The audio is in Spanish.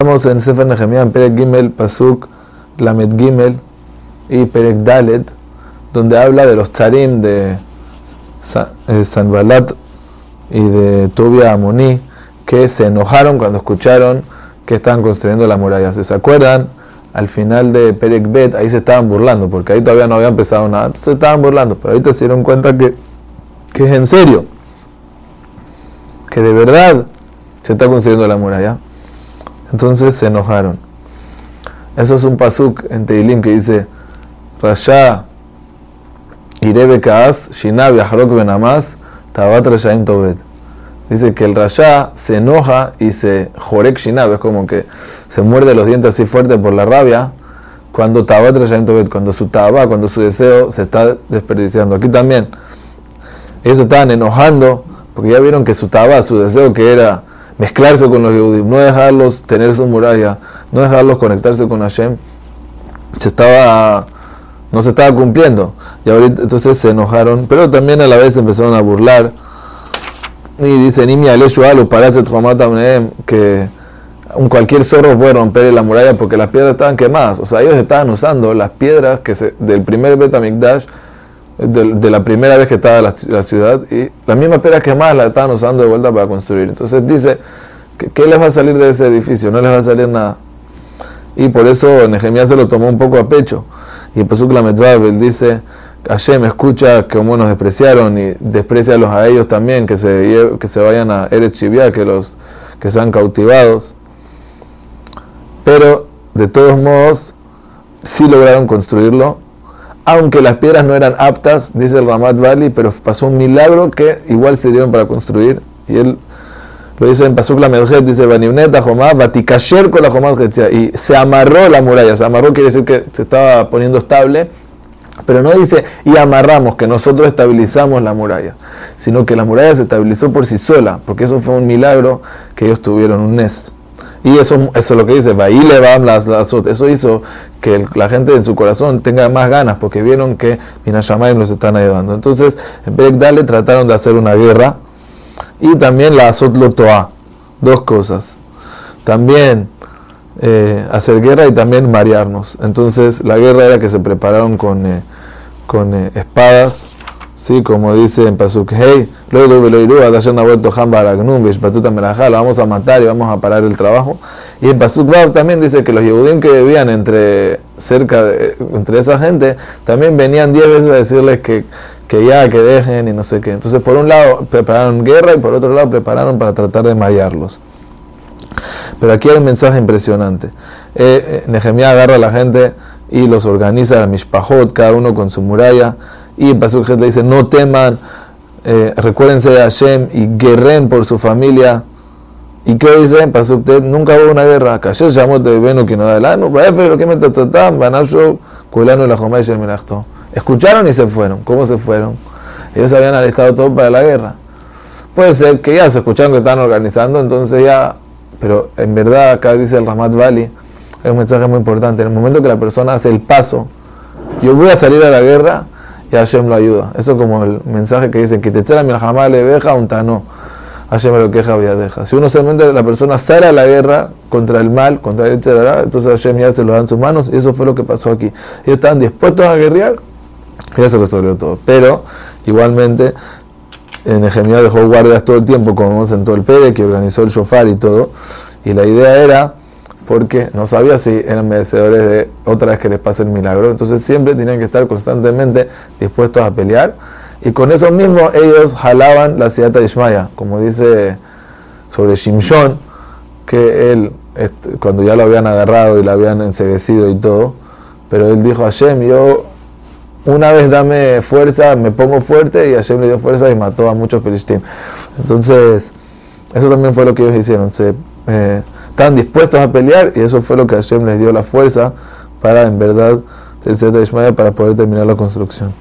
Estamos en Sefer Nehemiah, en Perek Gimel, Pasuk, Lamed Gimel y Perek Dalet, donde habla de los tzarim de eh, Sanbalat y de Tobia Amoni, que se enojaron cuando escucharon que estaban construyendo la muralla. ¿Se acuerdan? Al final de Perek Bet, ahí se estaban burlando, porque ahí todavía no había empezado nada, se estaban burlando, pero ahorita se dieron cuenta que, que es en serio, que de verdad se está construyendo la muralla. Entonces se enojaron. Eso es un pasuk en Teilim que dice: Rasha Irebe Kaas, Shinab Yahrok Benamas, Tabat Rashaim Tobet. Dice que el Rasha se enoja y se jorek Shinab, es como que se muerde los dientes así fuerte por la rabia, cuando Tabat Rashaim Tobet, cuando su taba, cuando su deseo se está desperdiciando. Aquí también, ellos estaban enojando porque ya vieron que su taba, su deseo que era mezclarse con los judíos, no dejarlos tener su muralla, no dejarlos conectarse con Hashem, se estaba, no se estaba cumpliendo. Y ahorita entonces se enojaron, pero también a la vez empezaron a burlar. Y dice, Nimi que un cualquier zorro puede romper la muralla porque las piedras estaban quemadas. O sea, ellos estaban usando las piedras que se, del primer Betamikdash de, la primera vez que estaba la, la ciudad y las mismas piedras quemadas las estaban usando de vuelta para construir. Entonces dice, que, ¿qué les va a salir de ese edificio? No les va a salir nada. Y por eso Nehemías se lo tomó un poco a pecho. Y Pasuk él dice, Hashem escucha como nos despreciaron y desprecialos a ellos también, que se, que se vayan a Eretz que que sean cautivados. Pero de todos modos, sí lograron construirlo aunque las piedras no eran aptas, dice el Ramat Valley, pero pasó un milagro que igual se dieron para construir. Y él lo dice en Pasuk la dice Banibneta Jomá, Vatikasher con la y se amarró la muralla. Se amarró quiere decir que se estaba poniendo estable, pero no dice y amarramos, que nosotros estabilizamos la muralla, sino que la muralla se estabilizó por sí sola, porque eso fue un milagro que ellos tuvieron, un nes. Y eso, eso es lo que dice, eso hizo que la gente en su corazón tenga más ganas, porque vieron que Minashamayim los están ayudando. Entonces, en Dale trataron de hacer una guerra, y también la Azot Lotoa, dos cosas. También eh, hacer guerra y también marearnos. Entonces, la guerra era que se prepararon con, eh, con eh, espadas, Sí, como dice en Pasuk, hey, lo vamos a matar y vamos a parar el trabajo. Y en Pasuk también dice que los Yehudim que vivían entre, cerca de, entre esa gente, también venían diez veces a decirles que, que ya, que dejen y no sé qué. Entonces, por un lado prepararon guerra y por otro lado prepararon para tratar de marearlos. Pero aquí hay un mensaje impresionante. Eh, eh agarra a la gente y los organiza a Mishpahot, cada uno con su muralla y en Pasuk le dice, no teman, eh, recuérdense de Hashem y guerren por su familia. ¿Y qué dice en Pasuk Nunca hubo una guerra. Kasher llamó de Beno que no da lo que me tratan, Banasho, Kulano la Jomay Escucharon y se fueron. ¿Cómo se fueron? Ellos habían alistado todo para la guerra. Puede ser que ya se escucharon que están organizando, entonces ya. Pero en verdad, acá dice el Ramat Valley, hay un mensaje muy importante. En el momento que la persona hace el paso, yo voy a salir a la guerra, y Hashem lo ayuda. Eso como el mensaje que dice que te echara mi le deja un tano. Hashem lo queja deja. Si uno solamente la persona sale la guerra contra el mal, contra el etc., entonces Hashem ya se lo da en sus manos y eso fue lo que pasó aquí. Ellos estaban dispuestos a guerrear y ya se resolvió todo. Pero igualmente en Nehemiah dejó guardias todo el tiempo, como vemos en todo el Pede, que organizó el shofar y todo. Y la idea era porque no sabía si eran merecedores de otra vez que les pase el milagro. Entonces siempre tenían que estar constantemente dispuestos a pelear. Y con eso mismo ellos jalaban la ciudad de Ishmaya, como dice sobre Shimshon, que él, cuando ya lo habían agarrado y lo habían enseguecido y todo, pero él dijo a Hashem, yo una vez dame fuerza, me pongo fuerte, y Hashem le dio fuerza y mató a muchos filistín. Entonces, eso también fue lo que ellos hicieron. Se, eh, están dispuestos a pelear y eso fue lo que Hashem les dio la fuerza para en verdad para poder terminar la construcción.